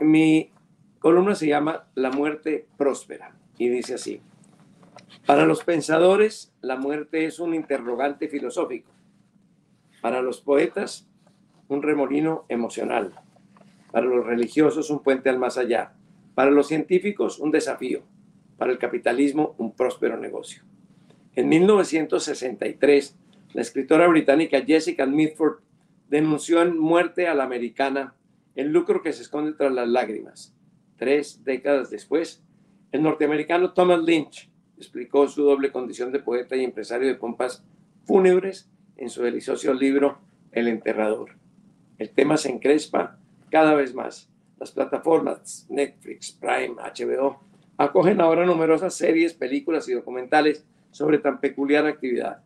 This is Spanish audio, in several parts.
Mi columna se llama La muerte próspera y dice así: Para los pensadores, la muerte es un interrogante filosófico. Para los poetas, un remolino emocional. Para los religiosos, un puente al más allá. Para los científicos, un desafío. Para el capitalismo, un próspero negocio. En 1963, la escritora británica Jessica Mitford denunció en Muerte a la Americana el lucro que se esconde tras las lágrimas. Tres décadas después, el norteamericano Thomas Lynch explicó su doble condición de poeta y empresario de pompas fúnebres en su delicioso libro El enterrador. El tema se encrespa cada vez más. Las plataformas Netflix, Prime, HBO acogen ahora numerosas series, películas y documentales sobre tan peculiar actividad.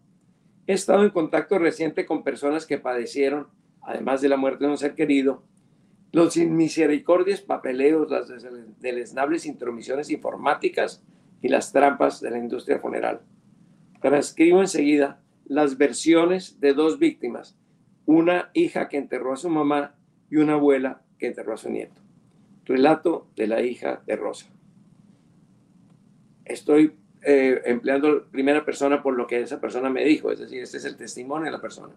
He estado en contacto reciente con personas que padecieron, además de la muerte de un ser querido, los misericordias papeleos, las deleznables intromisiones informáticas y las trampas de la industria funeral. Transcribo enseguida las versiones de dos víctimas, una hija que enterró a su mamá y una abuela que enterró a su nieto. Relato de la hija de Rosa. Estoy eh, empleando primera persona por lo que esa persona me dijo, es decir, este es el testimonio de la persona.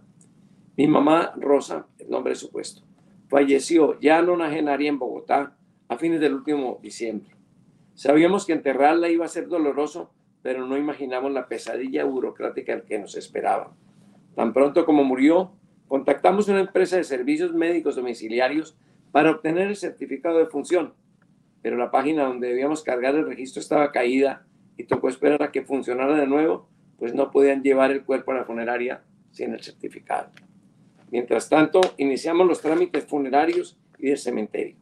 Mi mamá, Rosa, el nombre supuesto, falleció ya nonagenaria en Bogotá a fines del último diciembre. Sabíamos que enterrarla iba a ser doloroso, pero no imaginamos la pesadilla burocrática que nos esperaba. Tan pronto como murió, contactamos una empresa de servicios médicos domiciliarios para obtener el certificado de función, pero la página donde debíamos cargar el registro estaba caída y tocó esperar a que funcionara de nuevo, pues no podían llevar el cuerpo a la funeraria sin el certificado. Mientras tanto, iniciamos los trámites funerarios y del cementerio.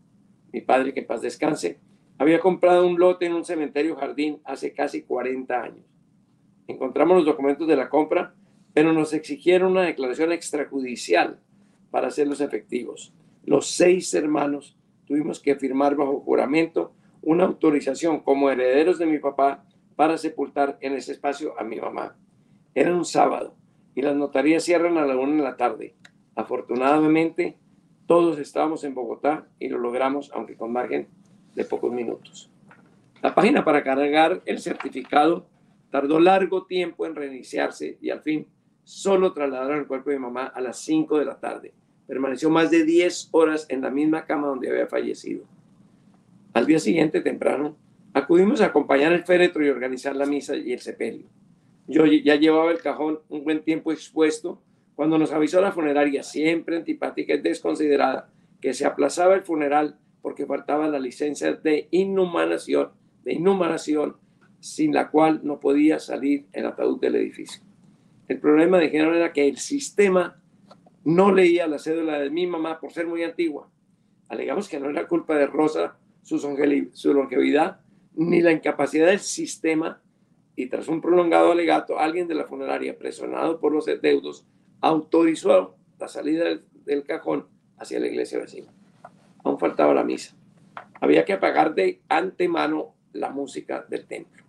Mi padre, que paz descanse, había comprado un lote en un cementerio jardín hace casi 40 años. Encontramos los documentos de la compra, pero nos exigieron una declaración extrajudicial para hacerlos efectivos. Los seis hermanos tuvimos que firmar bajo juramento una autorización como herederos de mi papá para sepultar en ese espacio a mi mamá. Era un sábado y las notarías cierran a la una de la tarde. Afortunadamente, todos estábamos en Bogotá y lo logramos, aunque con margen de pocos minutos. La página para cargar el certificado tardó largo tiempo en reiniciarse y al fin solo trasladaron el cuerpo de mamá a las 5 de la tarde. Permaneció más de 10 horas en la misma cama donde había fallecido. Al día siguiente, temprano, acudimos a acompañar el féretro y organizar la misa y el sepelio. Yo ya llevaba el cajón un buen tiempo expuesto cuando nos avisó la funeraria, siempre antipática y desconsiderada, que se aplazaba el funeral porque faltaba la licencia de inhumanación, de inhumación, sin la cual no podía salir el ataúd del edificio. El problema de género era que el sistema no leía la cédula de mi mamá por ser muy antigua. Alegamos que no era culpa de Rosa su, su longevidad, ni la incapacidad del sistema, y tras un prolongado alegato, alguien de la funeraria, presionado por los deudos, autorizó la salida del, cajón hacia la iglesia vecina. Aún faltaba la misa. Había que apagar de antemano la música del templo.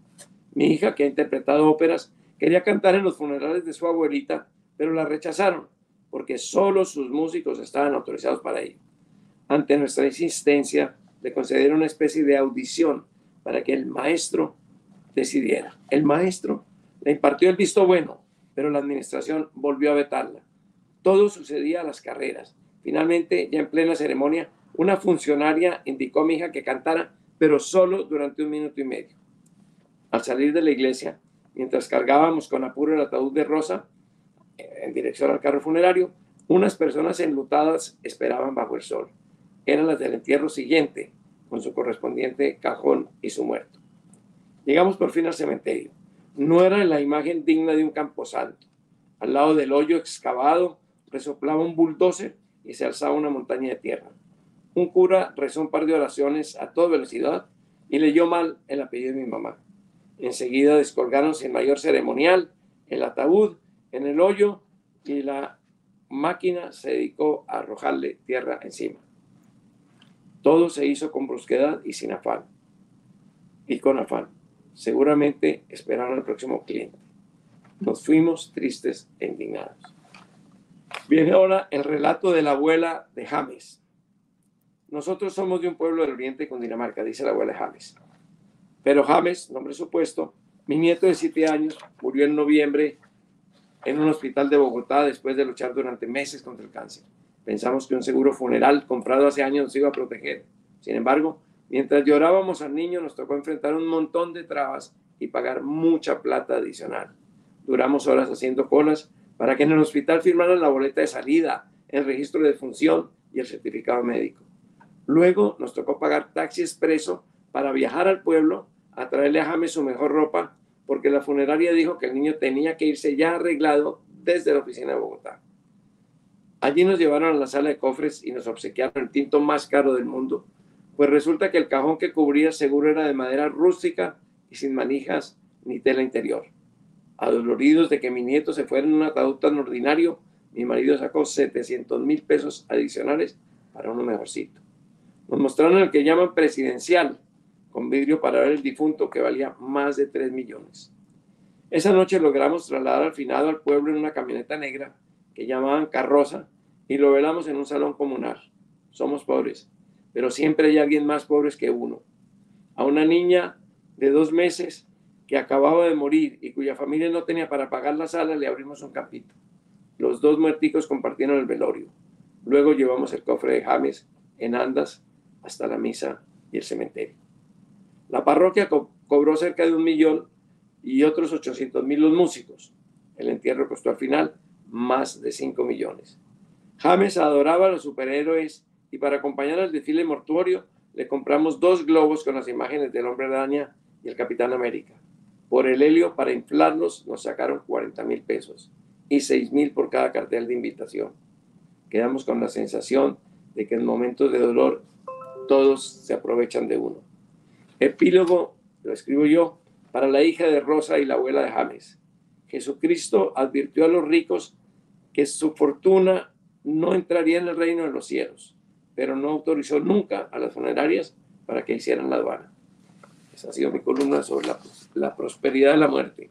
Mi hija, que ha interpretado óperas, quería cantar en los funerales de su abuelita, pero la rechazaron porque solo sus músicos estaban autorizados para ello. Ante nuestra insistencia, le concedieron una especie de audición para que el maestro decidiera. El maestro le impartió el visto bueno, pero la administración volvió a vetarla. Todo sucedía a las carreras. Finalmente, ya en plena ceremonia, Una funcionaria indicó a mi hija que cantara, pero solo durante un minuto y medio. Al salir de la iglesia, mientras cargábamos con apuro el ataúd de Rosa eh, en dirección al carro funerario, unas personas enlutadas esperaban bajo el sol. Eran las del entierro siguiente, con su correspondiente cajón y su muerto. Llegamos por fin al cementerio. No era la imagen digna de un camposanto. Al lado del hoyo excavado resoplaba un bulldozer y se alzaba una montaña de tierra. Un cura rezó un par de oraciones a toda velocidad y leyó mal el apellido de mi mamá. Enseguida descolgaron sin mayor ceremonial el ataúd en el hoyo y la máquina se dedicó a arrojarle tierra encima. Todo se hizo con brusquedad y sin afán. Y con afán. Seguramente esperaron al próximo cliente. Nos fuimos tristes e indignados. Viene ahora el relato de la abuela de James. Nosotros somos de un pueblo del oriente con Dinamarca, dice la abuela de James. Pero James, nombre supuesto, mi nieto de siete años, murió en noviembre en un hospital de Bogotá después de luchar durante meses contra el cáncer. Pensamos que un seguro funeral comprado hace años nos iba a proteger. Sin embargo, mientras llorábamos al niño, nos tocó enfrentar un montón de trabas y pagar mucha plata adicional. Duramos horas haciendo colas para que en el hospital firmaran la boleta de salida, el registro de función y el certificado médico. Luego nos tocó pagar taxi expreso para viajar al pueblo a traerle a James su mejor ropa, porque la funeraria dijo que el niño tenía que irse ya arreglado desde la oficina de Bogotá. Allí nos llevaron a la sala de cofres y nos obsequiaron el tinto más caro del mundo, pues resulta que el cajón que cubría seguro era de madera rústica y sin manijas ni tela interior. Adoloridos de que mi nieto se fuera en un ataúd tan ordinario, mi marido sacó 700 mil pesos adicionales para uno mejorcito. Nos mostraron el que llaman presidencial, con vidrio para ver el difunto que valía más de 3 millones. Esa noche logramos trasladar al finado al pueblo en una camioneta negra que llamaban carroza y lo velamos en un salón comunal. Somos pobres, pero siempre hay alguien más pobre que uno. A una niña de dos meses que acababa de morir y cuya familia no tenía para pagar la sala, le abrimos un campito. Los dos muerticos compartieron el velorio. Luego llevamos el cofre de James en andas hasta la misa y el cementerio. La parroquia cobró cerca de un millón y otros 800 mil los músicos. El entierro costó al final más de 5 millones. James adoraba a los superhéroes y para acompañar al desfile mortuorio le compramos dos globos con las imágenes del hombre araña y el capitán América. Por el helio, para inflarlos, nos sacaron 40 mil pesos y 6 mil por cada cartel de invitación. Quedamos con la sensación de que en momentos de dolor todos se aprovechan de uno. Epílogo, lo escribo yo, para la hija de Rosa y la abuela de James. Jesucristo advirtió a los ricos que su fortuna no entraría en el reino de los cielos, pero no autorizó nunca a las funerarias para que hicieran la aduana. Esa ha sido mi columna sobre la, la prosperidad de la muerte.